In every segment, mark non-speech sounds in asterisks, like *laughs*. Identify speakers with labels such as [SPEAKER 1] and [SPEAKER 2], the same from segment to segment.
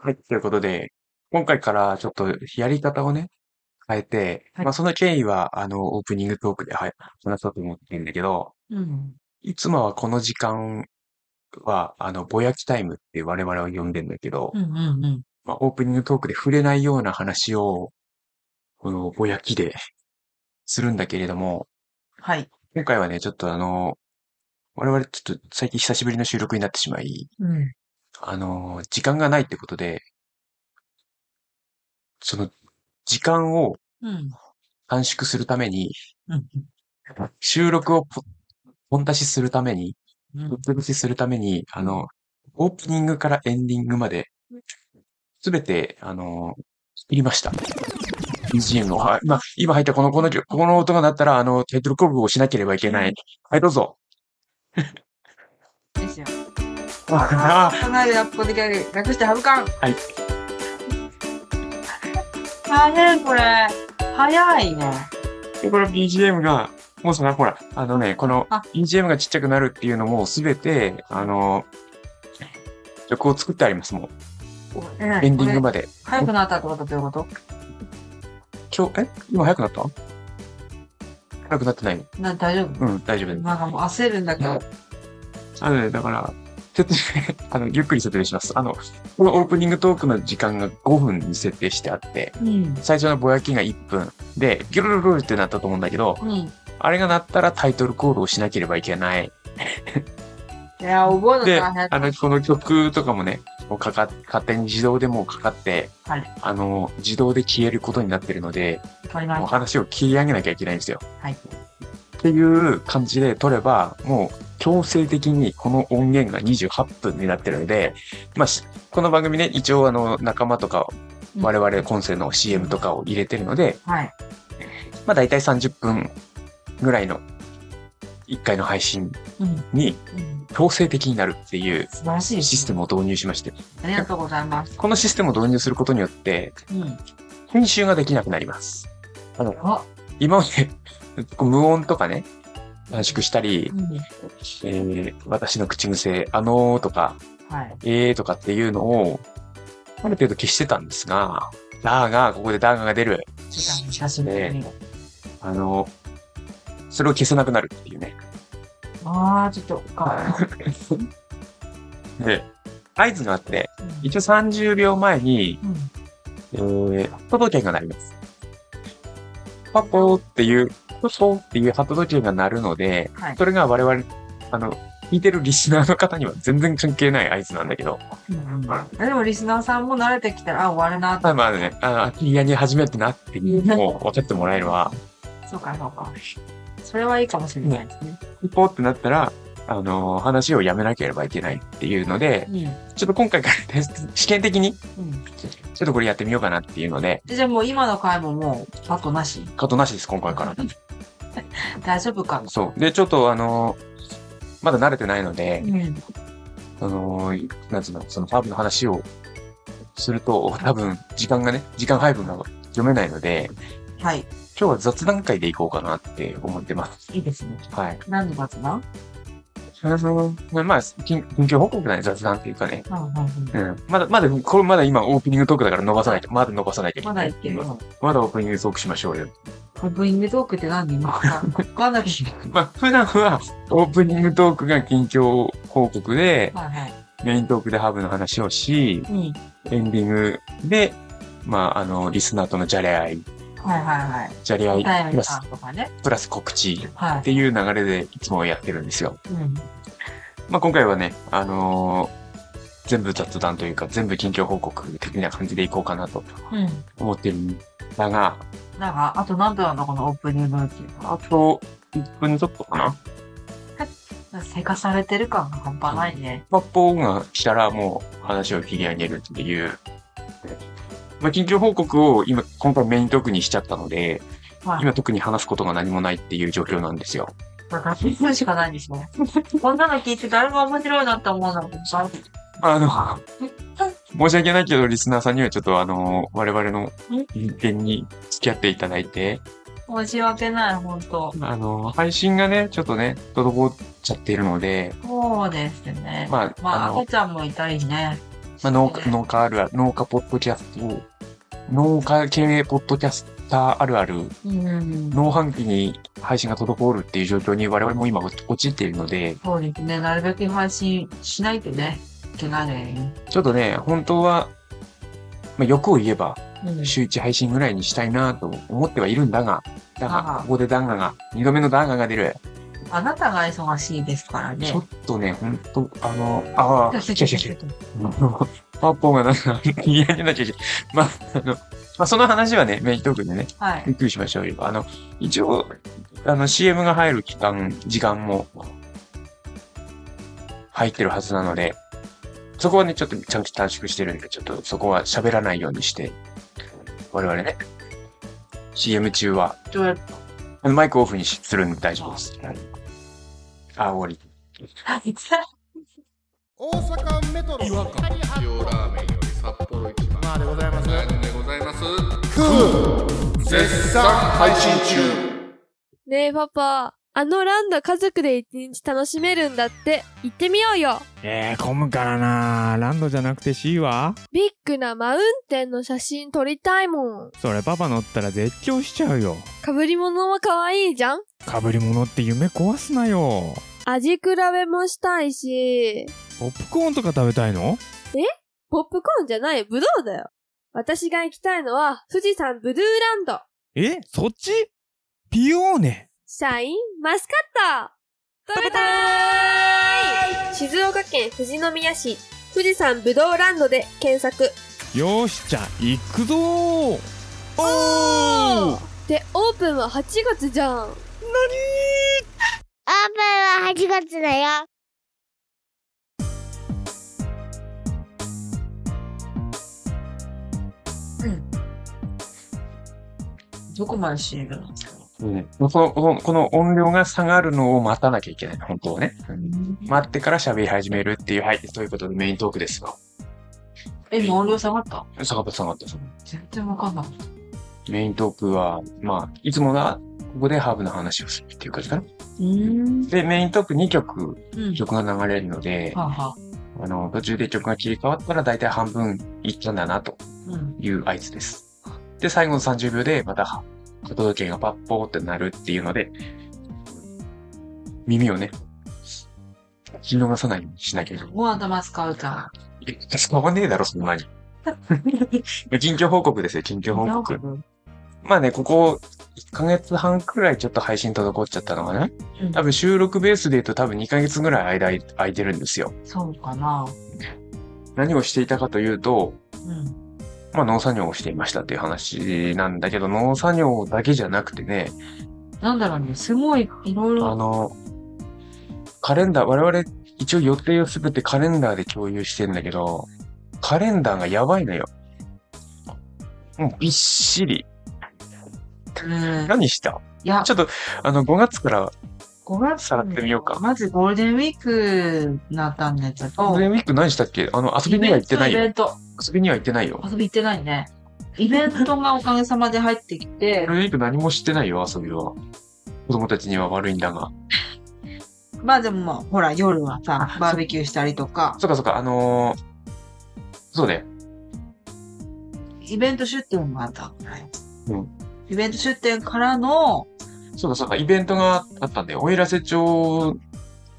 [SPEAKER 1] はい、ということで、今回からちょっとやり方をね、変えて、
[SPEAKER 2] はい
[SPEAKER 1] まあその経緯は、あの、オープニングトークで、はい、話そうと思ってるんだけど、
[SPEAKER 2] うん。
[SPEAKER 1] いつもはこの時間は、あの、ぼやきタイムって我々は呼んでんだけど、
[SPEAKER 2] うんうんうん。
[SPEAKER 1] まあオープニングトークで触れないような話を、このぼやきでするんだけれども、
[SPEAKER 2] はい。
[SPEAKER 1] 今回はね、ちょっとあの、我々ちょっと最近久しぶりの収録になってしまい、
[SPEAKER 2] うん。
[SPEAKER 1] あの、時間がないってことで、その、時間を
[SPEAKER 2] うん。
[SPEAKER 1] 短縮するために、
[SPEAKER 2] うん。
[SPEAKER 1] 収録をポポン出しするために、
[SPEAKER 2] うん
[SPEAKER 1] ポン出しするために、あの、オープニングからエンディングまで、すべて、あの、作りました。BGM を。はい。今、今入ったこの、この、この音が鳴ったら、あの、タイトルコールをしなければいけない。はい、どうぞ。
[SPEAKER 2] ですよ。
[SPEAKER 1] あ
[SPEAKER 2] 考えるやっぱで。略してハブカン。
[SPEAKER 1] はい。
[SPEAKER 2] 早い、これ。早いね。
[SPEAKER 1] で、この BGM が、もうその、ほら、あのね、この
[SPEAKER 2] あ
[SPEAKER 1] BGM がちっちゃくなるっていうのも、すべて、あの、曲を作ってあります、もう。エンディングまで。
[SPEAKER 2] 早くなったってことどういうこと？
[SPEAKER 1] 今日、え？今早くなった？早くなってない
[SPEAKER 2] な大丈夫？
[SPEAKER 1] うん、大丈夫です。
[SPEAKER 2] なんかもう焦るんだけど。
[SPEAKER 1] あのね、だから、説明、*laughs* あの、ゆっくり説明します。あの、このオープニングトークの時間が5分に設定してあって、
[SPEAKER 2] うん。
[SPEAKER 1] 最初のぼやきが1分で、ギュルルルルってなったと思うんだけど、
[SPEAKER 2] うん。
[SPEAKER 1] あれが鳴ったらタイトルコールをしなければいけない。*laughs*
[SPEAKER 2] いや、覚えの大変
[SPEAKER 1] あの、この曲とかもね、もうかかっ、勝手に自動でもうかかって、
[SPEAKER 2] はい。
[SPEAKER 1] あの、自動で消えることになってるので、もう。話を切り上げなきゃいけないんですよ。
[SPEAKER 2] はい。
[SPEAKER 1] っていう感じで撮れば、もう強制的にこの音源が28分になってるので、まあ、しこの番組ね、一応あの、仲間とか、
[SPEAKER 2] うん
[SPEAKER 1] 我々今世の CM とかを入れてるので、
[SPEAKER 2] はい。
[SPEAKER 1] まあ大体30分ぐらいの1回の配信
[SPEAKER 2] うん。
[SPEAKER 1] に
[SPEAKER 2] うん。
[SPEAKER 1] 強制的になるっていう
[SPEAKER 2] 素晴らしい。
[SPEAKER 1] システムを導入しまして、
[SPEAKER 2] ありがとうございます。
[SPEAKER 1] このシステムを導入することによって、
[SPEAKER 2] うん。
[SPEAKER 1] 編集ができなくなります。あの、
[SPEAKER 2] あ、
[SPEAKER 1] 今まで無音とかね、短縮したり、
[SPEAKER 2] うん。
[SPEAKER 1] えー私の口癖、あのーとか、
[SPEAKER 2] はい。
[SPEAKER 1] えーとかっていうのを、ある程度消してたんですが、だーが、ここでダーガが出る。
[SPEAKER 2] 時間久しぶりに。
[SPEAKER 1] あの、それを消せなくなるっていうね。
[SPEAKER 2] ああ、ちょっと、か。*laughs*
[SPEAKER 1] で、合図があって、
[SPEAKER 2] うん
[SPEAKER 1] 一応30秒前に、
[SPEAKER 2] うん。
[SPEAKER 1] えー、ハット時計が鳴ります。パポーっていう、ポポーっていうハット時計が鳴るので、
[SPEAKER 2] はい。
[SPEAKER 1] それが我々、あの、聞いてるリスナーの方には全然関係ない合図なんだけど、
[SPEAKER 2] うんうんでもリスナーさんも慣れてきたら、あ、終わるなって。
[SPEAKER 1] まあまあね、あキリアに初めてなっていうのを分かってもらえれば、
[SPEAKER 2] そうか、そうか。それはいいかもしれないですね。
[SPEAKER 1] ポーってなったら、あの、話をやめなければいけないっていうので、
[SPEAKER 2] うん。
[SPEAKER 1] ちょっと今回から試験的に、
[SPEAKER 2] うん。
[SPEAKER 1] ちょっとこれやってみようかなっていうので、
[SPEAKER 2] じゃあもう今の回ももう、カットなし？
[SPEAKER 1] カットなしです、今回から。*laughs*
[SPEAKER 2] 大丈夫か
[SPEAKER 1] そう。で、ちょっとあの、まだ慣れてないので、
[SPEAKER 2] うん。
[SPEAKER 1] あの、なんつうの、そのハーブの話をすると、多分、時間がね、時間配分が読めないので、
[SPEAKER 2] はい。
[SPEAKER 1] 今日は雑談会でいこうかなって思ってます。
[SPEAKER 2] いいですね。
[SPEAKER 1] はい。
[SPEAKER 2] 何の雑談？
[SPEAKER 1] あの、まあ、近近況報告ない雑談っていうかね。
[SPEAKER 2] うん。
[SPEAKER 1] まだ、まだ、これまだ今オープニングトークだから伸ばさないと、まだ伸ばさないといけ
[SPEAKER 2] ま
[SPEAKER 1] ない。
[SPEAKER 2] だ言ってる。
[SPEAKER 1] まだオープニングトークしましょうよ。
[SPEAKER 2] オープニングトークって何？今わかんない。*laughs*
[SPEAKER 1] まあ、普段はオープニングトークが近況報告で、
[SPEAKER 2] はいはい。
[SPEAKER 1] メイントークでハーブの話をし、
[SPEAKER 2] うん。
[SPEAKER 1] エンディングで、まあ、あの、リスナーとのじゃれ合い、
[SPEAKER 2] はいはいはい。
[SPEAKER 1] じゃれ合い、プラス、
[SPEAKER 2] ね。
[SPEAKER 1] プラス告知
[SPEAKER 2] は
[SPEAKER 1] っていう流れでいつもやってるんですよ。
[SPEAKER 2] い。うん。
[SPEAKER 1] まあ、今回はね、あのー全部雑談というか、全部近況報告的な感じでいこうかなと
[SPEAKER 2] うん。
[SPEAKER 1] 思ってるんだが、
[SPEAKER 2] なんか、あと何分なのこのオープニングっていうの
[SPEAKER 1] あと1分ちょっとかな。
[SPEAKER 2] せかされてる感が半端ないね。
[SPEAKER 1] パッポーが来たらもう話を切り上げるっていう。まあ、近況報告を今、今回メイントークにしちゃったので、
[SPEAKER 2] はい。
[SPEAKER 1] 今特に話すことが何もないっていう状況なんですよ。
[SPEAKER 2] なんか、聞くしかないんですね。こんなの聞いて誰も面白いなって思うのがさ、
[SPEAKER 1] あの、申し訳ないけど、リスナーさんにはちょっとあの、我々の意見に付き合っていただいて、
[SPEAKER 2] 申し訳ない、本当
[SPEAKER 1] あの、配信がね、ちょっとね、滞っちゃっているので、
[SPEAKER 2] そうですね。
[SPEAKER 1] まあ、
[SPEAKER 2] まあ、
[SPEAKER 1] あの
[SPEAKER 2] 赤、ちゃんもいたりね。
[SPEAKER 1] まあ、農家、農家あるある、農家ポッドキャスト、農家系ポッドキャスターあるある、
[SPEAKER 2] うん。
[SPEAKER 1] 農飯期に配信が滞るっていう状況に我々も今陥っているので、
[SPEAKER 2] そうですね。なるべく配信しないとね、いけないのよね。
[SPEAKER 1] ちょっとね、本当は、まあ、欲を言えば、
[SPEAKER 2] うん。
[SPEAKER 1] 週1配信ぐらいにしたいなと思ってはいるんだが、だ
[SPEAKER 2] あ
[SPEAKER 1] が、
[SPEAKER 2] あ
[SPEAKER 1] ここで弾丸が、二度目の弾丸が出る。
[SPEAKER 2] あなたが忙しいですからね
[SPEAKER 1] ちょ。っとね、ほんと、あの、ああ、違う違う違う。*laughs* パッポンがなんか嫌になっちゃう。まあ、あの、まあ、その話はね、メイントークでね、
[SPEAKER 2] はい。
[SPEAKER 1] ゆっくりしましょうよ。あの、一応、あの、CM が入る期間、時間も、入ってるはずなので、そこはね、ちょっとちゃんと短縮してるんで、ちょっとそこは喋らないようにして、我々ね、CM 中は、マイクオフにするんで大丈夫です。はい。あ、終わり。
[SPEAKER 3] 大阪メトロ。
[SPEAKER 4] 違和感塩ラーメンより札幌一番。
[SPEAKER 3] まあでございます。
[SPEAKER 4] でございます。
[SPEAKER 3] 絶賛配信中。
[SPEAKER 5] ねえパパ、あのランド家族で一日楽しめるんだって、行ってみようよ
[SPEAKER 6] えー、混むからなランドじゃなくて C は？
[SPEAKER 5] ビッグなマウンテンの写真撮りたいもん。
[SPEAKER 6] それパパ乗ったら絶叫しちゃうよ。
[SPEAKER 5] 被り物は可愛いじゃん？
[SPEAKER 6] 被り物って夢壊すなよ。
[SPEAKER 5] 味比べもしたいし、
[SPEAKER 6] ポップコーンとか食べたいの？
[SPEAKER 5] ポップコーンじゃない、ブドウだよ。私が行きたいのは、富士山ブルーランド。
[SPEAKER 6] え？そっち？ピオーネ。
[SPEAKER 5] シャインマスカット。食べたーい。静岡県富士宮市、富士山ブドウランドで検索。
[SPEAKER 6] よーし、じゃあ、行くぞ。ー。おー。
[SPEAKER 5] で、オープンは8月じゃん。
[SPEAKER 7] オープンは8月だよ。
[SPEAKER 2] どこまで CM なの？
[SPEAKER 1] この、この、この音量が下がるのを待たなきゃいけない。本当はね。待ってから喋り始めるっていう、はい、ということでメイントークですよ。
[SPEAKER 2] え、今音量下がった？
[SPEAKER 1] 下がった下がった。
[SPEAKER 2] 全然わかんなかった。
[SPEAKER 1] メイントークは、まあ、いつもが、ここでハーブの話をするっていう感じかな。
[SPEAKER 2] うん。
[SPEAKER 1] で、メイントーク2曲、
[SPEAKER 2] うん。
[SPEAKER 1] 曲が流れるので、
[SPEAKER 2] はあ、はあ、
[SPEAKER 1] あの、途中で曲が切り替わったら大体半分いったんだなと
[SPEAKER 2] うん。
[SPEAKER 1] いう合図です。で、最後の30秒でまた、届けがパッポーってなるっていうので、耳をね、聞き逃さないようにしなきゃいけない。
[SPEAKER 2] もう頭使うか。
[SPEAKER 1] いや使わねえだろ、そんなに。*laughs* 近況報告ですよ、近況報告。まあね、ここ1ヶ月半くらいちょっと配信滞っちゃったのかな
[SPEAKER 2] うん
[SPEAKER 1] 多分収録ベースで言うと多分2ヶ月ぐらい間空いてるんですよ。
[SPEAKER 2] そうかな。
[SPEAKER 1] 何をしていたかというと、
[SPEAKER 2] うん。
[SPEAKER 1] まあ農作業をしていましたっていう話なんだけど、農作業だけじゃなくてね、
[SPEAKER 2] なんだろうね、すごい、いろいろ。
[SPEAKER 1] あの、カレンダー、我々一応予定をすべてカレンダーで共有してんだけど、カレンダーがやばいのよ。もうびっしり。
[SPEAKER 2] うん。
[SPEAKER 1] 何した？
[SPEAKER 2] いや
[SPEAKER 1] ちょ、っと、あの、5月から
[SPEAKER 2] 5月
[SPEAKER 1] さらってみようか
[SPEAKER 2] まずゴールデンウィークになったんだけど。
[SPEAKER 1] ゴールデンウィーク何したっけ？あの、遊びには行ってないよ。
[SPEAKER 2] イベント。
[SPEAKER 1] 遊びには行ってないよ。
[SPEAKER 2] 遊び行ってないね。イベントがおかげさまで入ってき
[SPEAKER 1] ゴー
[SPEAKER 2] て
[SPEAKER 1] ル、デンウィーク何もしてないよ、遊びは。子供たちには悪いんだが。
[SPEAKER 2] まあでもまあ、ほら、夜はさ、バーベキューしたりとか、
[SPEAKER 1] そっかそっか、あのー、そうね。
[SPEAKER 2] イベント出店もあった。
[SPEAKER 1] うん
[SPEAKER 2] イベント出店からの、
[SPEAKER 1] そうだそうだ、イベントがあったんだよ。おいらせ町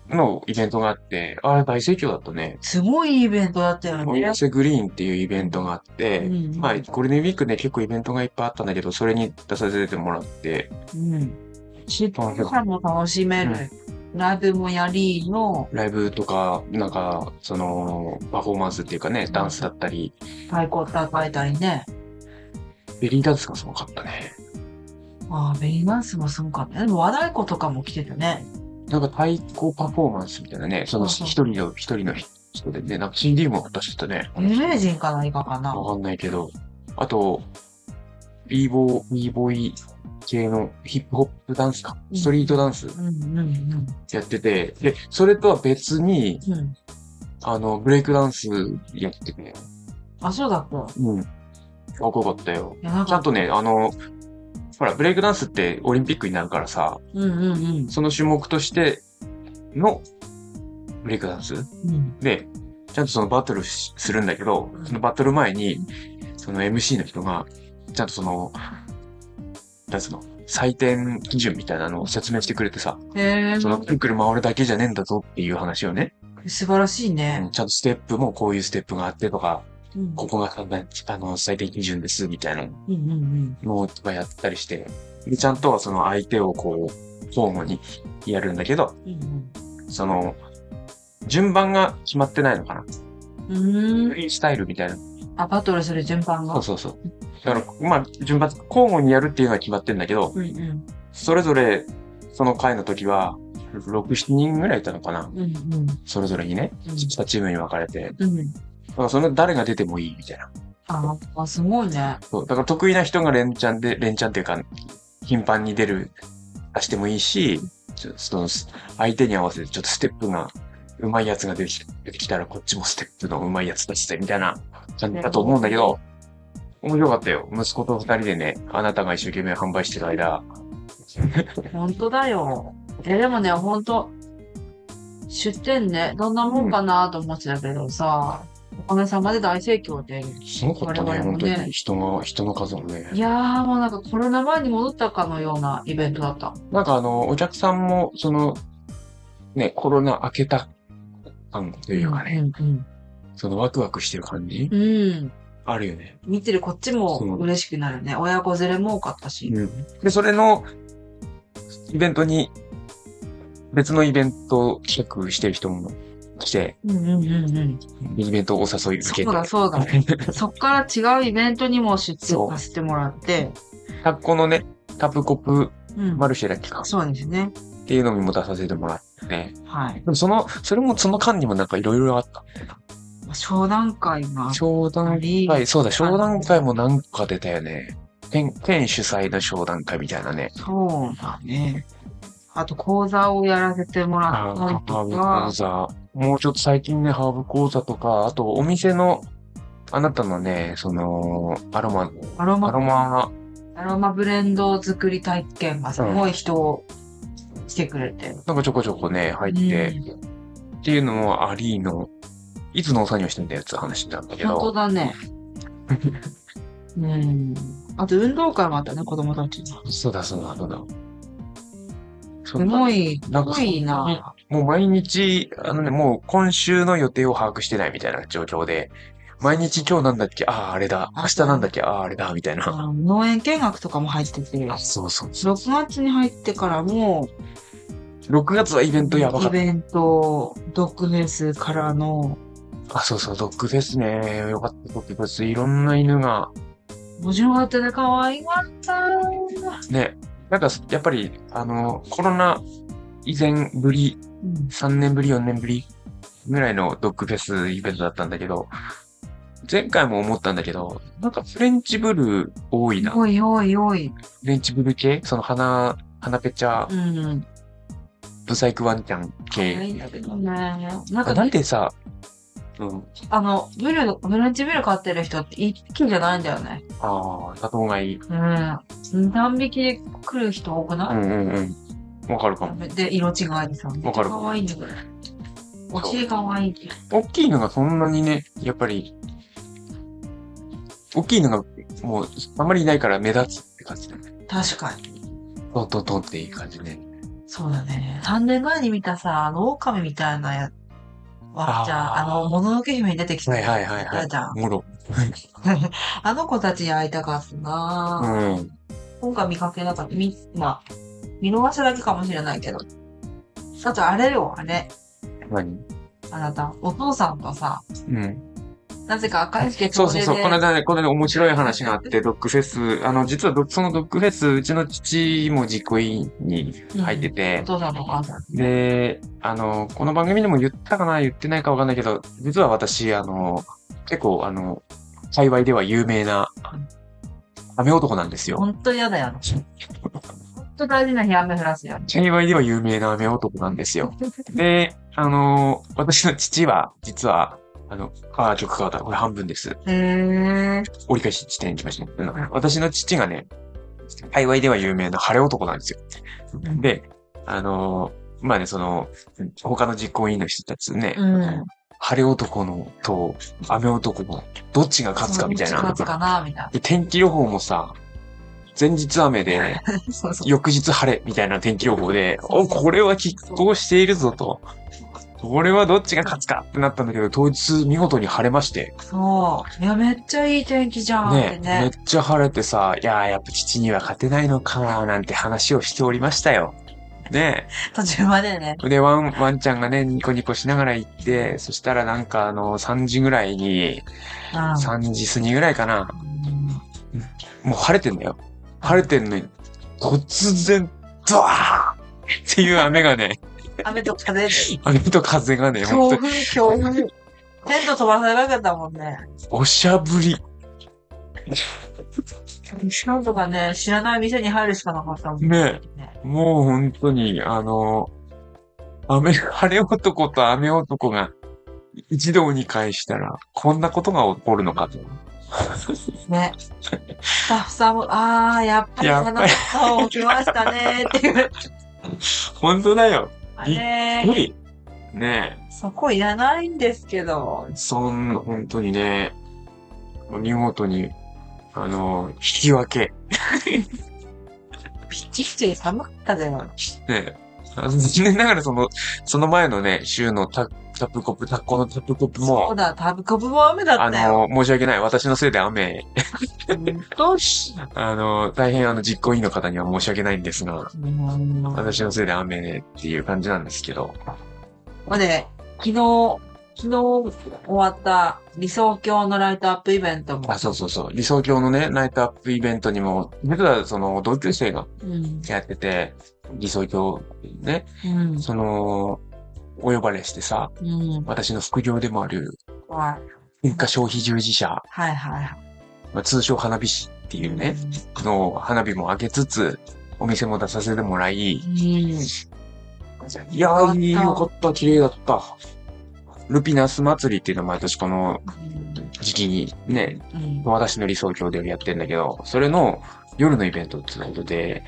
[SPEAKER 1] のイベントがあって、あれ大盛況だったね。
[SPEAKER 2] すごいイベントだったよね
[SPEAKER 1] おいら。せグリーンっていうイベントがあって、
[SPEAKER 2] うん
[SPEAKER 1] まあ、ゴールデンウィークね、結構イベントがいっぱいあったんだけど、それに出させてもらって、
[SPEAKER 2] うん。出店者も楽しめる。ライブもやりの、
[SPEAKER 1] ライブとか、なんか、その、パフォーマンスっていうかね、ダンスだったり、
[SPEAKER 2] 太鼓叩いたりね。
[SPEAKER 1] ベリーダンスがすごかったね。
[SPEAKER 2] ああ、ベリーダンスもすごかったね。でも和太鼓とかも来てたね。
[SPEAKER 1] なんか太鼓パフォーマンスみたいなね、その一人の、一人の人でね、なんか CD も渡してたね。
[SPEAKER 2] 有名人か何かかな。
[SPEAKER 1] わかんないけど。あと、b ボー、b ボーイ系のヒップホップダンスか。
[SPEAKER 2] うん
[SPEAKER 1] ストリートダンスやってて、で、それとは別に、
[SPEAKER 2] うん。うん。
[SPEAKER 1] あの、ブレイクダンスやってて、
[SPEAKER 2] あ、そうだった。
[SPEAKER 1] うん。かっこよかったよ。ちゃんとね、あの、ほら、ブレイクダンスってオリンピックになるからさ、
[SPEAKER 2] うんうんうん。
[SPEAKER 1] その種目としてのブレイクダンス？
[SPEAKER 2] うん。
[SPEAKER 1] で、ちちゃんとそのバトルしするんだけど、そのバトル前に、その MC の人が、ちゃんとその、なんつうの、採点基準みたいなのを説明してくれてさ。そのくるくる回るだけじゃねえんだぞっていう話をね、
[SPEAKER 2] 素晴らしい
[SPEAKER 1] うん
[SPEAKER 2] ね。
[SPEAKER 1] ちゃんとステップもこういうステップがあってとか、
[SPEAKER 2] うん
[SPEAKER 1] ここがあの、最低基準です、みたいなのとかやったりして、でちゃんとはその相手をこう、交互にやるんだけど、
[SPEAKER 2] うん。うん
[SPEAKER 1] その、順番が決まってないのかな。フ。リースタイルみたいな。
[SPEAKER 2] あ、バトルする順番が。
[SPEAKER 1] そうそうそう。だから、まあ、順番、交互にやるっていうのは決まってんだけど、
[SPEAKER 2] うんうん。
[SPEAKER 1] それぞれ、その回の時は、6、7人ぐらいいたのかな。
[SPEAKER 2] うんうん。
[SPEAKER 1] それぞれにね、
[SPEAKER 2] うん
[SPEAKER 1] 2チームに分かれて。
[SPEAKER 2] うん。
[SPEAKER 1] だからその誰が出てもいいみたいな。
[SPEAKER 2] ああ、すごいね。
[SPEAKER 1] そう。だから得意な人が連チャンで、連チャンっていうか、頻繁に出る、出してもいいし、ちょその、相手に合わせてちょっとステップが上手いやつが出てき出てきたらこっちもステップの上手いやつ出して、みたいな感じだと思うんだけど、面白かったよ。息子と二人でね、あなたが一生懸命販売してる間、
[SPEAKER 2] 本当だよ。え、でもね、本当出店ね、どんなもんかなと思ってたけどさ、おかげさまで大盛況で。
[SPEAKER 1] すごかったね、
[SPEAKER 2] ね
[SPEAKER 1] 本当に。人が、人の数もね
[SPEAKER 2] い。やー、もうなんかコロナ前に戻ったかのようなイベントだった。
[SPEAKER 1] なんかあの、お客さんも、その、ね、コロナ明けた感というかね、
[SPEAKER 2] うん
[SPEAKER 1] そのワクワクしてる感じ？
[SPEAKER 2] うん。うん。
[SPEAKER 1] あるよね。
[SPEAKER 2] 見てるこっちも嬉しくなるね。親子連れも多かったし。
[SPEAKER 1] で、それの、イベントに、別のイベント企画してる人も来て、
[SPEAKER 2] うんうんうんうん。
[SPEAKER 1] イベントをお誘い受けて。
[SPEAKER 2] そうだそうだ。*laughs* そっから違うイベントにも出展させてもらって。
[SPEAKER 1] タッコのね、タプコプ
[SPEAKER 2] うん。
[SPEAKER 1] マルシェだっけか
[SPEAKER 2] そうですね。
[SPEAKER 1] っていうのにも出させてもらって。
[SPEAKER 2] はい。
[SPEAKER 1] でもその、それもその間にもなんかいろいろあった。
[SPEAKER 2] 商談会が。
[SPEAKER 1] 商談会、そうだ、商談会もなんか出たよね。県、県主催の商談会みたいなね。
[SPEAKER 2] そうだね。あと講座をやらせてもら
[SPEAKER 1] あ
[SPEAKER 2] ったりとか
[SPEAKER 1] 講。座。もうちょっと最近ね、ハーブ講座とか、あとお店の、あなたのね、その、アロマ、ア
[SPEAKER 2] アロマ、
[SPEAKER 1] ロマ、
[SPEAKER 2] アロマブレンド作り体験がすごい人を来てくれて。
[SPEAKER 1] なんかちょこちょこね、入って、っていうのもありの、いつ農作業してんだよって話なんだけ
[SPEAKER 2] 本当
[SPEAKER 1] ど、
[SPEAKER 2] だね。*laughs* うん。あと運動会もあったね、子供たちに。
[SPEAKER 1] そうだそうだそうだ。す
[SPEAKER 2] すごい、すごいな。
[SPEAKER 1] もう毎日、あのね、もう今週の予定を把握してないみたいな状況で、毎日今日なんだっけ？ああ、あれだ。明日なんだっけ？ああ、あれだ。みたいな。
[SPEAKER 2] 農園見学とかも入ってて、
[SPEAKER 1] そうそう。
[SPEAKER 2] 6月に入ってからも、
[SPEAKER 1] 6月はイベントやばかった。
[SPEAKER 2] イベント、ドッグフェスからの、
[SPEAKER 1] あ、そうそう、ドッグフェスね。よかった、ドッグフェス。いろんな犬が、
[SPEAKER 2] 面白かったね、可愛かった。
[SPEAKER 1] ね。なんか、やっぱり、あの、コロナ以前ぶり、
[SPEAKER 2] うん
[SPEAKER 1] 3年ぶり、4年ぶりぐらいのドッグフェスイベントだったんだけど、前回も思ったんだけど、なんかフレンチブルー多いな。フ
[SPEAKER 2] おいおいおい。
[SPEAKER 1] レンチブルー系？その花、花ペチャ、
[SPEAKER 2] うん。
[SPEAKER 1] ブサイクワンちゃん系。
[SPEAKER 2] 可愛いね。なん
[SPEAKER 1] あ
[SPEAKER 2] か、
[SPEAKER 1] なんでさ、うん。
[SPEAKER 2] あの、ブル、ブレンチビル飼ってる人って一匹じゃないんだよね。
[SPEAKER 1] ああ、多頭がいい。
[SPEAKER 2] うん。何匹で来る人多く
[SPEAKER 1] う
[SPEAKER 2] ない、
[SPEAKER 1] んうんうん。わかるかも。
[SPEAKER 2] で、色違いでさ。
[SPEAKER 1] わかる
[SPEAKER 2] 可愛いんだけど。お尻可愛いって。
[SPEAKER 1] 大きいのがそんなにね、やっぱり、大きいのがもうあんまりいないから目立つって感じだね。
[SPEAKER 2] 確かに。
[SPEAKER 1] トントントンっていい感じね。
[SPEAKER 2] そうだね。3年前に見たさ、あの、狼みたいなや、わっちゃん、
[SPEAKER 1] あ
[SPEAKER 2] の、もののけ姫に出てきた。
[SPEAKER 1] はいはいはいはい
[SPEAKER 2] やじゃん。
[SPEAKER 1] もろ。*laughs*
[SPEAKER 2] あの子たちに会いたかったなぁ、
[SPEAKER 1] うん。
[SPEAKER 2] 今回見かけなかった。み、まあ、見逃しただけかもしれないけど。あとあれよ、あれ。
[SPEAKER 1] 何？
[SPEAKER 2] あなた、お父さんとさ、
[SPEAKER 1] うん。
[SPEAKER 2] なぜか赤い助
[SPEAKER 1] そうそうそう。この
[SPEAKER 2] で
[SPEAKER 1] 間ね、この間面白い話があって、ドッグフェス、あの、実はドそのドッグフェス、うちの父も実行委員に入ってて
[SPEAKER 2] お、父さんとお母さん。
[SPEAKER 1] で、あの、この番組でも言ったかな言ってないかわかんないけど、実は私、あの、結構、あの、幸いでは有名な、雨男なんですよ。
[SPEAKER 2] ほんと嫌だよ。*laughs* と大事な日雨降らすよ。
[SPEAKER 1] 幸いでは有名な雨男なんですよ。*laughs* で、あの、私の父は、実は、あの、あ、ちょ、関わった。これ半分です。
[SPEAKER 2] へー。
[SPEAKER 1] 折り返し地点に来ました。私の父がね、幸いでは有名な晴れ男なんですよ。で、あの、まあね、その、他の実行委員の人たちね、
[SPEAKER 2] うん。
[SPEAKER 1] 晴れ男のと雨男のどっちが勝つかみたいな
[SPEAKER 2] どっち。勝つかな、みたい
[SPEAKER 1] で天気予報もさ、前日雨で、
[SPEAKER 2] な。*laughs* そうそう。
[SPEAKER 1] 翌日晴れみたいな天気予報で、お、これは拮抗しているぞと。これはどっちが勝つかってなったんだけど、当日見事に晴れまして。
[SPEAKER 2] そう。いや、めっちゃいい天気じゃんって
[SPEAKER 1] ねめ
[SPEAKER 2] ね。
[SPEAKER 1] っちゃ晴れてさ、いやーやっぱ父には勝てないのかなんて話をしておりましたよ。ね *laughs*
[SPEAKER 2] 途中までね。
[SPEAKER 1] で、ワン、ワンちゃんがね、ニコニコしながら行って、そしたらなんかあの、3時ぐらいに、
[SPEAKER 2] うん。
[SPEAKER 1] 3時過ぎぐらいかな。
[SPEAKER 2] うん
[SPEAKER 1] もう晴れてんだよ。晴れてんのに、突然、ドワーっていう雨がね、
[SPEAKER 2] 雨と風で。
[SPEAKER 1] 雨と風がね、本当に、
[SPEAKER 2] 強風、強風。テント飛ばされかけたもんね。
[SPEAKER 1] おしゃぶり。
[SPEAKER 2] なんとかね、知らない店に入るしかなかったもん
[SPEAKER 1] ね
[SPEAKER 2] ね。
[SPEAKER 1] もう本当に、あの、雨、晴れ男と雨男が一堂に会したら、こんなことが起こるのかと。
[SPEAKER 2] ね。スタッフさんも、あー、やっぱりあの顔起きましたねっていう。
[SPEAKER 1] 本当だよ。
[SPEAKER 2] あ
[SPEAKER 1] びっ
[SPEAKER 2] れ
[SPEAKER 1] くり。ね
[SPEAKER 2] そこいらないんですけど。
[SPEAKER 1] え、そんな、本当にね、見事に、あの、引き分け。
[SPEAKER 2] ピッチピチ寒かったじゃん。
[SPEAKER 1] ねえ。残念ながらその、その前のね、週のタタップコップ、タッコのタップコップも、
[SPEAKER 2] そうだ、タブコブも雨だ
[SPEAKER 1] あ
[SPEAKER 2] ったよ。
[SPEAKER 1] の、申し訳ない。私のせいで雨、
[SPEAKER 2] 本当？し。*laughs*
[SPEAKER 1] あの、大変あの、実行委員の方には申し訳ないんですが、
[SPEAKER 2] うん
[SPEAKER 1] 私のせいで雨っていう感じなんですけど。
[SPEAKER 2] ほんで、昨日、昨日終わった理想郷のライトアップイベントも。
[SPEAKER 1] あ、そうそうそう。理想郷のね、ナイトアップイベントにも、実はその、同級生が
[SPEAKER 2] うん。
[SPEAKER 1] やってて、理想郷ね、
[SPEAKER 2] うん。
[SPEAKER 1] その、お呼ばれしてさ、
[SPEAKER 2] うん。
[SPEAKER 1] 私の副業でもある、
[SPEAKER 2] はい。
[SPEAKER 1] 文化消費従事者、
[SPEAKER 2] はいはいはい。
[SPEAKER 1] まあ、通称花火師っていうね、の花火も上げつつ、お店も出させてもらい、
[SPEAKER 2] うん。
[SPEAKER 1] いやー、いいよかった、綺麗だった。ルピナス祭りっていうのを毎年この時期にね、
[SPEAKER 2] うん。
[SPEAKER 1] 私の理想郷でやってんだけど、それの夜のイベントっていうことで、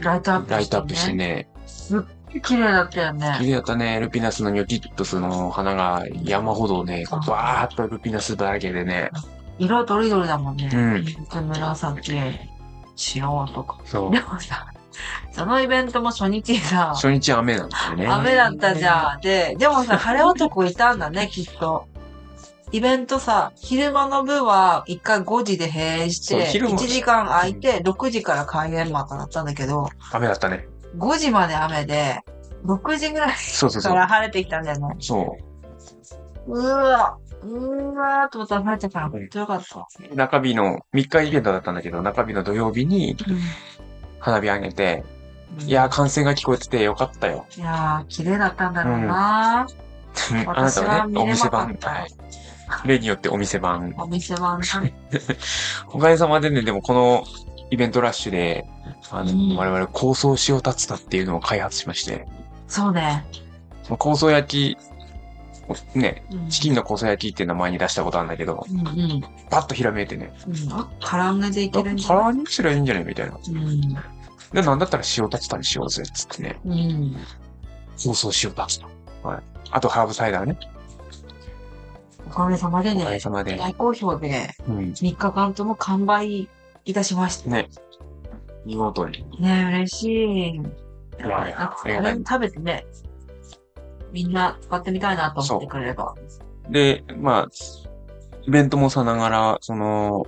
[SPEAKER 2] ライトアップして、ね。すっ綺麗だったよ
[SPEAKER 1] 綺
[SPEAKER 2] ね。
[SPEAKER 1] 麗だったね、ルピナスのニョキッとその花が山ほどね、こうバーっとルピナスだらけでね、
[SPEAKER 2] 色とりどりだもんね。
[SPEAKER 1] うん
[SPEAKER 2] 紫、白とか。
[SPEAKER 1] そう
[SPEAKER 2] で。もさ、そのイベントも初日さ、
[SPEAKER 1] 初日雨なんだよね。
[SPEAKER 2] 雨だったじゃん。で、でもさ、晴れ男いたんだね、きっと。イベントさ、昼間の部は一回5時で閉園して、
[SPEAKER 1] そう昼間
[SPEAKER 2] 1時間空いて、6時から開演まただったんだけど、
[SPEAKER 1] 雨だったね。
[SPEAKER 2] 5時まで雨で、6時ぐらい。から晴れてきたんだよね。
[SPEAKER 1] そう
[SPEAKER 2] わうわーと思ったら晴れてから、ほんとよかった。
[SPEAKER 1] う。中日の3日イベントだったんだけど、中日の土曜日に花火上げて、いやー、歓声が聞こえててよかったよ。
[SPEAKER 2] いやー、綺麗だったんだろうな、
[SPEAKER 1] あな
[SPEAKER 2] 私
[SPEAKER 1] たはね、お店番。例によってお店番。
[SPEAKER 2] お店番さん。*laughs*
[SPEAKER 1] おかげさまでね、でもこのイベントラッシュで、あの、
[SPEAKER 2] うん
[SPEAKER 1] 我々構想塩竜田っていうのを開発しまして、
[SPEAKER 2] そうね。
[SPEAKER 1] その構想焼き、ね、
[SPEAKER 2] うん
[SPEAKER 1] チキンの構想焼きっていう名前に出したことあるんだけど、
[SPEAKER 2] うんうん。
[SPEAKER 1] パッとひらめいてね、
[SPEAKER 2] うん、あ、唐揚げでい
[SPEAKER 1] 唐
[SPEAKER 2] けるんじゃない？
[SPEAKER 1] 揚げにすりゃいいんじゃないみたいな。
[SPEAKER 2] うん。
[SPEAKER 1] で、なんだったら塩竜田にしようぜ、つってね。
[SPEAKER 2] うん。
[SPEAKER 1] 構想塩竜田。はい。あとハーブサイダーね。
[SPEAKER 2] おかげさまで
[SPEAKER 1] おかげ
[SPEAKER 2] ね、
[SPEAKER 1] さまで。
[SPEAKER 2] 大好評で、
[SPEAKER 1] うん。
[SPEAKER 2] 3日間とも完売いたしました。
[SPEAKER 1] ね。見事に。
[SPEAKER 2] ね嬉しい。
[SPEAKER 1] いやいや
[SPEAKER 2] なんか、こ
[SPEAKER 1] あ
[SPEAKER 2] れ食べてね、みんな使ってみたいなと思ってくれれば。
[SPEAKER 1] で、まあ、イベントもさながら、その、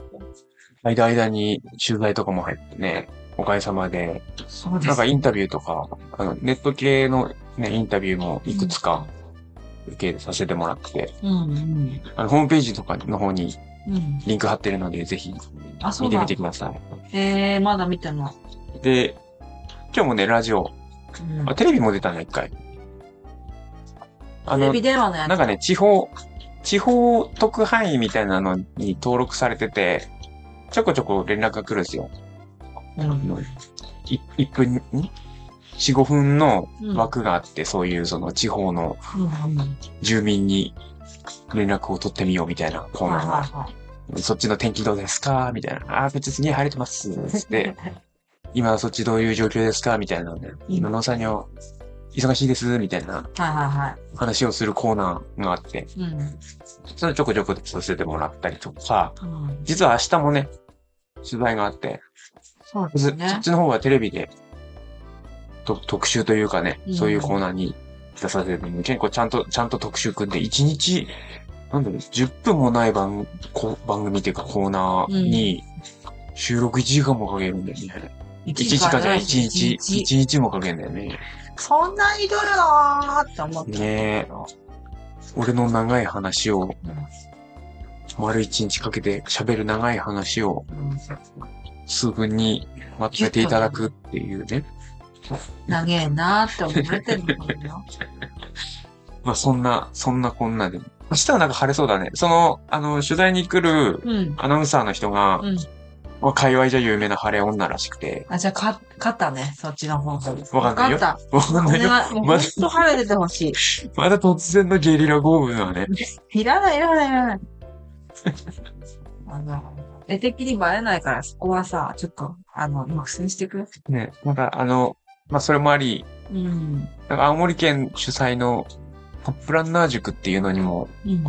[SPEAKER 1] 間間に取材とかも入ってね、おかげさまで、
[SPEAKER 2] そうです。
[SPEAKER 1] なんかインタビューとか、あの、ネット系のね、インタビューもいくつか受けさせてもらって、
[SPEAKER 2] うんうん。
[SPEAKER 1] あの、ホームページとかの方に
[SPEAKER 2] うん。
[SPEAKER 1] リンク貼ってるので、ぜひ見てみて。くださ
[SPEAKER 2] えー、まだ見てない。
[SPEAKER 1] い。で、今日もね、ラジオ、
[SPEAKER 2] うん
[SPEAKER 1] あテレビも出たね、一回。あの
[SPEAKER 2] テレビ、電話のやつ。
[SPEAKER 1] なんかね、地方、地方特派員みたいなのに登録されてて、ちょこちょこ連絡が来るんですよ。
[SPEAKER 2] うん。
[SPEAKER 1] い1分、ん ?4、5分の
[SPEAKER 2] うん
[SPEAKER 1] 枠があって、そういうその地方の
[SPEAKER 2] うん。
[SPEAKER 1] 住民に連絡を取ってみようみたいなコーナーが。そっちの天気どうですか？みたいな。ああー、別に晴れてます。つって、*laughs* 今そっちどういう状況ですか？みたいなのね。
[SPEAKER 2] うん
[SPEAKER 1] 今のさんにを忙しいです、みたいな話をするコーナーがあって、
[SPEAKER 2] い。うん。
[SPEAKER 1] それちょこちょこさせてもらったりとか、
[SPEAKER 2] うん、
[SPEAKER 1] 実は明日もね、取材があって、
[SPEAKER 2] そね
[SPEAKER 1] そっ。ちの方はテレビで、と特集というかね、
[SPEAKER 2] うん
[SPEAKER 1] そういうコーナーに出させてもらって結構ちゃんと、ちゃんと特集組んで、1日、なんだろう、10分もない番こ番組っていうかコーナーに、収録1時間もかけるんだよね。1時間じゃない、1日、1日もかけるんだよね。
[SPEAKER 2] そんなにいるなーって思って。
[SPEAKER 1] ねえ。俺の長い話を、丸1日かけて喋る長い話を
[SPEAKER 2] うん
[SPEAKER 1] 数分にまとめていただくっていうね。
[SPEAKER 2] 長えなーって思われてるのかな。*laughs*
[SPEAKER 1] まあそんな、そんなこんなで。明日はなんか晴れそうだね。その、あの、取材に来る
[SPEAKER 2] うん。
[SPEAKER 1] アナウンサーの人が、
[SPEAKER 2] うん。
[SPEAKER 1] まあ、界隈じゃ有名な晴れ女らしくて。
[SPEAKER 2] あ、じゃあ、か、勝ったね。そっちの方が。
[SPEAKER 1] わかんないよ
[SPEAKER 2] わかっ
[SPEAKER 1] わか
[SPEAKER 2] た。
[SPEAKER 1] んないよ。
[SPEAKER 2] お願い。もうほん
[SPEAKER 1] まだ、
[SPEAKER 2] と晴れててほしい。
[SPEAKER 1] まだ突然のゲリラ豪雨がね。
[SPEAKER 2] いらない、いらない、いらない。あの、絵的に映えないから、そこはさ、ちょっと、あの、今、苦戦してく？れ。
[SPEAKER 1] ね、なんかあの、まあそれもあり、
[SPEAKER 2] うん。
[SPEAKER 1] なんか青森県主催のトップランナー塾っていうのにも
[SPEAKER 2] うん。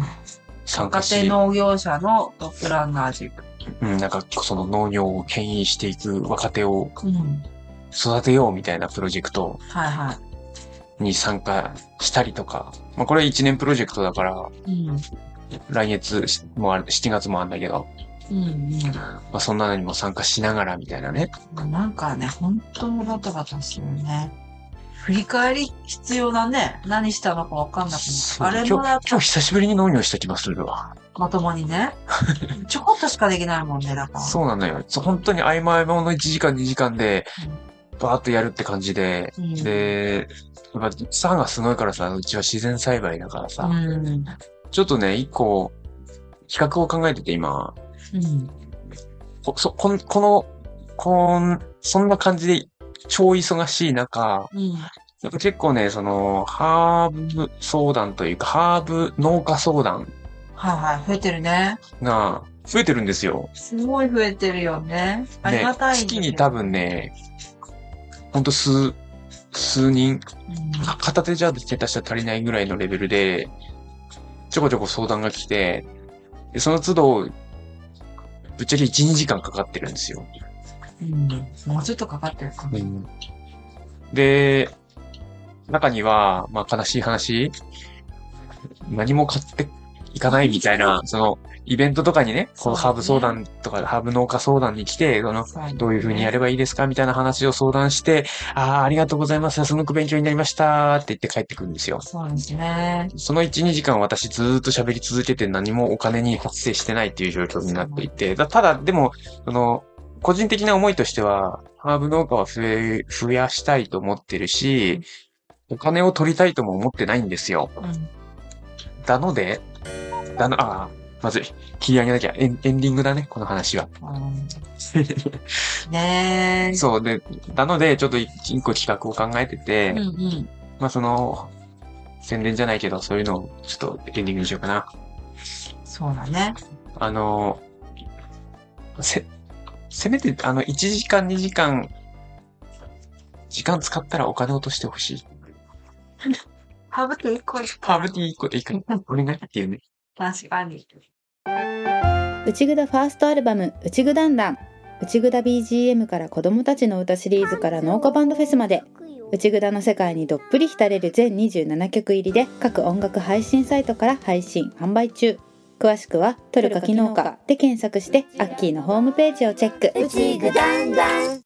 [SPEAKER 1] 参加し
[SPEAKER 2] 若手、農業者のトップランナー塾。
[SPEAKER 1] うん、なんかその農業を牽引していく若手を
[SPEAKER 2] うん。
[SPEAKER 1] 育てようみたいなプロジェクト
[SPEAKER 2] はいはい。
[SPEAKER 1] に参加したりとか、まあこれ1年プロジェクトだから、
[SPEAKER 2] うん。
[SPEAKER 1] 来月もある、7月もあるんだけど、
[SPEAKER 2] うん
[SPEAKER 1] まあそんなのにも参加しながらみたいなね。
[SPEAKER 2] うん。なんかね、本当にバタバタするね。振り返り必要だね。何したのかわかんなくなる。あれもだ
[SPEAKER 1] 今日久しぶりに農業した気がするわ。
[SPEAKER 2] まともにね。*laughs* ちょこっとしかできないもんね、だから。
[SPEAKER 1] そうなのよ。本当に合間合間の1時間2時間で、バーッとやるって感じで、
[SPEAKER 2] うん
[SPEAKER 1] で、やっぱ草がすごいからさ、うちは自然栽培だからさ、
[SPEAKER 2] うん。
[SPEAKER 1] ちょっとね、一個、企画を考えてて今、
[SPEAKER 2] うん。
[SPEAKER 1] こ、そ、こん、この、こん、そんな感じで超忙しい中、
[SPEAKER 2] うん。
[SPEAKER 1] やっぱ結構ね、その、ハーブ相談というか、ハーブ農家相談
[SPEAKER 2] はいはい。増えてるね。
[SPEAKER 1] が増えてるんですよ。
[SPEAKER 2] すごい増えてるよね。あり
[SPEAKER 1] ね
[SPEAKER 2] がたいんだけど
[SPEAKER 1] 月に多分ね、ほんと数、数人、
[SPEAKER 2] うん
[SPEAKER 1] か片手じゃ下手したら足りないぐらいのレベルで、ちょこちょこ相談が来て、でその都度、ぶっちゃけ1、2時間かかってるんですよ。
[SPEAKER 2] うん。もうちょっとかかってるか。
[SPEAKER 1] で、中には、まあ悲しい話、何も買っていかないみたいな、その、イベントとかにね、このハーブ相談とか、ハーブ農家相談に来て、その、どういう風にやればいいですかみたいな話を相談して、ああ、ありがとうございます。すごく勉強になりました。って言って帰ってくるんですよ。
[SPEAKER 2] そうですね。
[SPEAKER 1] その1、2時間私ずーっと喋り続けて何もお金に発生してないっていう状況になっていて、だただ、でも、その、個人的な思いとしては、ハーブ農家は増え、増やしたいと思ってるし、お金を取りたいとも思ってないんですよ。
[SPEAKER 2] うん。
[SPEAKER 1] なので、だの、ああ、まずい。切り上げなきゃ。エンエンディングだね、この話は。
[SPEAKER 2] うんねえ。*laughs*
[SPEAKER 1] そうで、なので、ちょっと一一個企画を考えてて、
[SPEAKER 2] うんうん。
[SPEAKER 1] まあその、宣伝じゃないけど、そういうのをちょっとエンディングにしようかな。
[SPEAKER 2] そうだね。
[SPEAKER 1] あの、せ、せめて、あの、1時間、2時間、時間使ったらお金落としてほしい。*laughs*
[SPEAKER 2] ハーブティー1個
[SPEAKER 1] ハーブティー1個でいいか。お願いっていうね。
[SPEAKER 2] 確かに。
[SPEAKER 8] 内ぐだファーストアルバム「内ぐだんだん」内ぐだ BGM から子供たちの歌シリーズから農家バンドフェスまで内ぐだの世界にどっぷり浸れる全27曲入りで各音楽配信サイトから配信販売中詳しくは「トルカ機能か」で検索してアッキーのホームページをチェック
[SPEAKER 7] うちぐだんだん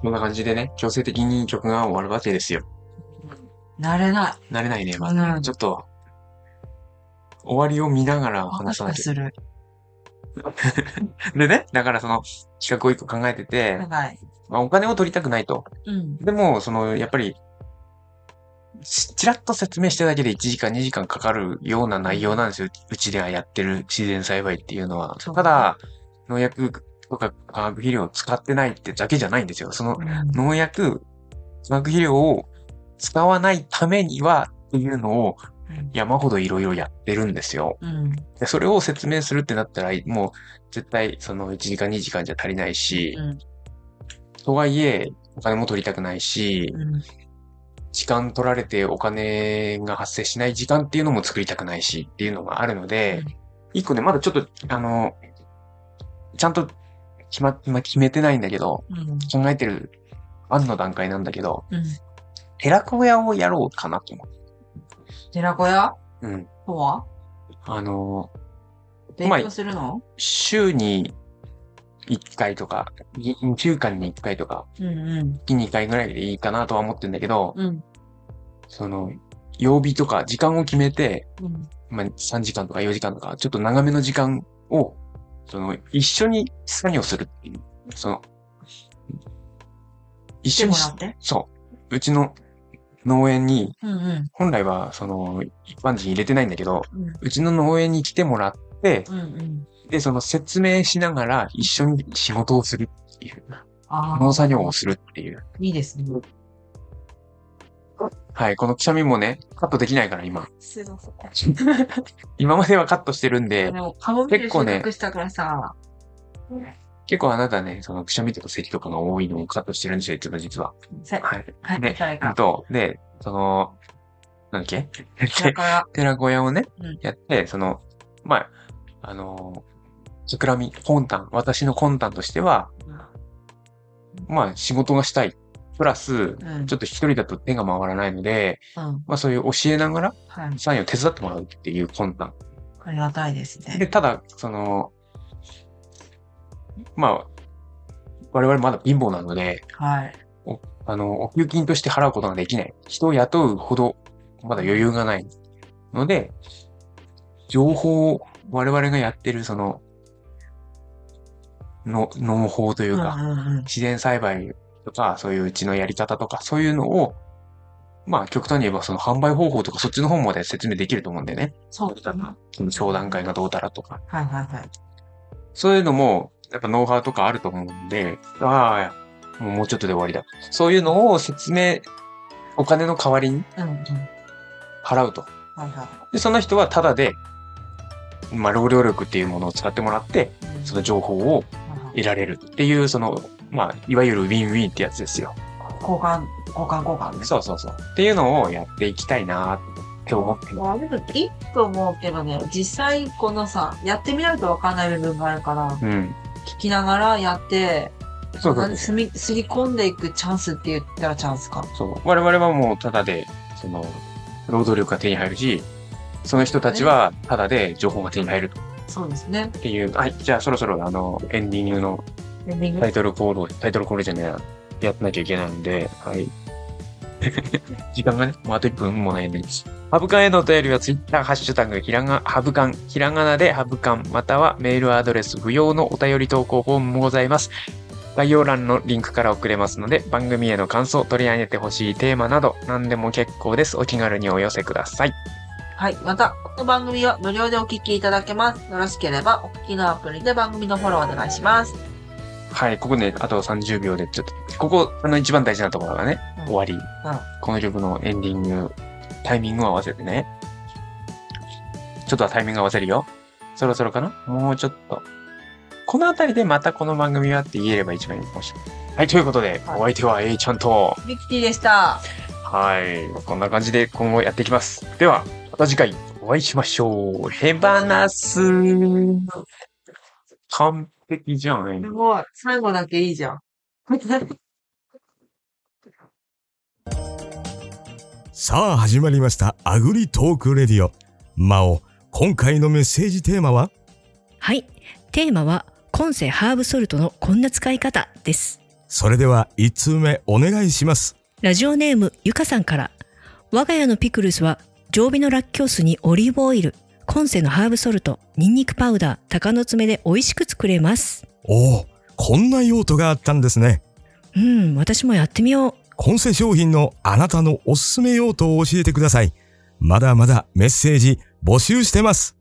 [SPEAKER 1] こんな感じでね、強制的に曲が終わるわけですよ。
[SPEAKER 2] 慣れない。
[SPEAKER 1] 慣れないね、ま
[SPEAKER 2] う
[SPEAKER 1] だ。
[SPEAKER 2] ん
[SPEAKER 1] ちょっと、終わりを見ながら話さなきゃ。
[SPEAKER 2] ワクする。*laughs*
[SPEAKER 1] でね、だからその、企画を一個考えてて、
[SPEAKER 2] はい。
[SPEAKER 1] まあ、お金を取りたくないと。
[SPEAKER 2] うん。
[SPEAKER 1] でも、その、やっぱり、ちちらっと説明してるだけで1時間2時間かかるような内容なんですよ。うちではやってる自然栽培っていうのは。ただ、農薬とか化学肥料を使ってないってだけじゃないんですよ。その農薬、化学肥料を使わないためにはっていうのを
[SPEAKER 2] うん
[SPEAKER 1] 山ほどいろいろやってるんですよ。
[SPEAKER 2] うん。
[SPEAKER 1] で、それを説明するってなったら、もう絶対その1時間2時間じゃ足りないし、
[SPEAKER 2] うん。
[SPEAKER 1] とはいえ、お金も取りたくないし、
[SPEAKER 2] うん。
[SPEAKER 1] 時間取られてお金が発生しない時間っていうのも作りたくないしっていうのがあるので、一個ね、まだちょっと、あの、ちゃんと決ま、まあ、決めてないんだけど、
[SPEAKER 2] うん。
[SPEAKER 1] 考えてる案の段階なんだけど、
[SPEAKER 2] うん。
[SPEAKER 1] 寺子屋をやろうかなと思
[SPEAKER 2] 寺子屋？
[SPEAKER 1] う。うん。
[SPEAKER 2] とは？
[SPEAKER 1] あの、
[SPEAKER 2] 勉強するの？
[SPEAKER 1] 週に1回とか、2週間に1回とか、
[SPEAKER 2] うんうん。
[SPEAKER 1] 月に2回ぐらいでいいかなとは思ってんだけど、
[SPEAKER 2] うん。
[SPEAKER 1] その、曜日とか時間を決めて、
[SPEAKER 2] うん。
[SPEAKER 1] まあ、3時間とか4時間とか、ちょっと長めの時間を、その、一緒に作業するっていう。その、一緒にそう。うちの農園に、
[SPEAKER 2] うんうん。
[SPEAKER 1] 本来は、その、一般人入れてないんだけど、
[SPEAKER 2] うん。
[SPEAKER 1] うちの農園に来てもらって、
[SPEAKER 2] うんうん。
[SPEAKER 1] で、その説明しながら一緒に仕事をするっていう、
[SPEAKER 2] ああ。
[SPEAKER 1] 農作業をするっていう。
[SPEAKER 2] いいですね。
[SPEAKER 1] はい、このくしゃみもね、カットできないから今。
[SPEAKER 2] すいません。
[SPEAKER 1] 今まではカットしてるんで結構ね結構あなたね、そのくしゃみとか咳とかが多いのをカットしてるんですよ、実は実は。
[SPEAKER 2] せ、
[SPEAKER 1] はい。
[SPEAKER 2] はい、
[SPEAKER 1] で。あと、で、その、なんだっけ？寺子屋 *laughs* をね
[SPEAKER 2] うん、
[SPEAKER 1] やって、その、まあ、あの、桜見、魂胆、私の魂胆としては、まあ、仕事がしたい。プラス、
[SPEAKER 2] うん。
[SPEAKER 1] ちょっと一人だと手が回らないので、
[SPEAKER 2] うん。
[SPEAKER 1] まあそういう教えながら、
[SPEAKER 2] はい。
[SPEAKER 1] サインを手伝ってもらうっていう魂胆。
[SPEAKER 2] ありがたいです
[SPEAKER 1] で、
[SPEAKER 2] ね。
[SPEAKER 1] ただ、その、まあ、我々まだ貧乏なので、
[SPEAKER 2] はい。
[SPEAKER 1] あの、お給金として払うことができない。人を雇うほど、まだ余裕がない。ので、情報を我々がやってる、その、の、農法というか。自然栽培とか、そういううちのやり方とか、そういうのを、まあ、極端に言えば、その販売方法とか、そっちの方まで説明できると思うんでね。
[SPEAKER 2] そうだな。
[SPEAKER 1] その商談会がどうたらとか。
[SPEAKER 2] はいはいはい。
[SPEAKER 1] そういうのも、やっぱノウハウとかあると思うんで、ああ、もうちょっとで終わりだ。そういうのを説明、お金の代わりに。払うと。
[SPEAKER 2] はいは
[SPEAKER 1] で、その人はタダで、まあ、労働力っていうものを使ってもらって、その情報を得られるっていう、その、まあ、いわゆるウィンウィンってやつですよ。
[SPEAKER 2] 交換、交換交換ね。
[SPEAKER 1] そうそうそう。っていうのをやっていきたいなって思ってます。
[SPEAKER 2] まあ、でも、いいと思うけどね、実際、このさ、やってみないとわかんない部分があるから、
[SPEAKER 1] うん。
[SPEAKER 2] 聞きながらやって、
[SPEAKER 1] そうそう
[SPEAKER 2] すみ、すり込んでいくチャンスって言ったらチャンスか。
[SPEAKER 1] そう。我々はもうタダで、その、労働力が手に入るし、その人たちはタダで情報が手に入る
[SPEAKER 2] そうですね。
[SPEAKER 1] っていう。はい。じゃあそろそろあの、エンディングの
[SPEAKER 2] エンディング？
[SPEAKER 1] タイトルコールを、タイトルコールじゃねえや、やってなきゃいけないんで、はい。*laughs* 時間がね、もうあと1分もないんで。ハブカンへのお便りはツイッター、ハッシュタグ、ひらが、ハブカン、ひらがなでハブカン、またはメールアドレス不要のお便り投稿フォームもございます。概要欄のリンクから送れますので、番組への感想、取り上げてほしいテーマなど、何でも結構です。お気軽にお寄せください。
[SPEAKER 2] はい。また、この番組は無料でお聞きいただけます。よろしければ、お聞きのアプリで番組のフォローお願いします。
[SPEAKER 1] はい、ここね、あと30秒で、ちょっと、ここ、あの一番大事なところがね、
[SPEAKER 2] うん
[SPEAKER 1] 終わり。この曲のエンディング、タイミングを合わせてね。ちょっとはタイミング合わせるよ。そろそろかな？もうちょっと。このあたりでまたこの番組はって言えれば一番いいかもしれない。はい、ということで、
[SPEAKER 2] はい
[SPEAKER 1] お相手は A ちゃんと、
[SPEAKER 2] ミキティでした。
[SPEAKER 1] はい、こんな感じで今後やっていきます。では、また次回お会いしましょう。ヘバナス。完璧じゃん。
[SPEAKER 2] すごい。最後だけいいじゃん。*laughs*
[SPEAKER 9] さあ始まりましたアグリトークレディオマオ今回のメッセージテーマは？
[SPEAKER 10] はい。テーマは、今世ハーブソルトのこんな使い方です。
[SPEAKER 9] それでは1通目お願いします
[SPEAKER 10] ラジオネームゆかさんから。我が家のピクルスは、常備のラッキョウ酢にオリーブオイル、今世のハーブソルト、ニンニクパウダー、鷹の爪で美味しく作れます。
[SPEAKER 9] おおこんな用途があったんですね
[SPEAKER 10] うん、私もやってみよう。
[SPEAKER 9] 今世商品のあなたのおすすめ用途を教えてくださいまだまだメッセージ募集してます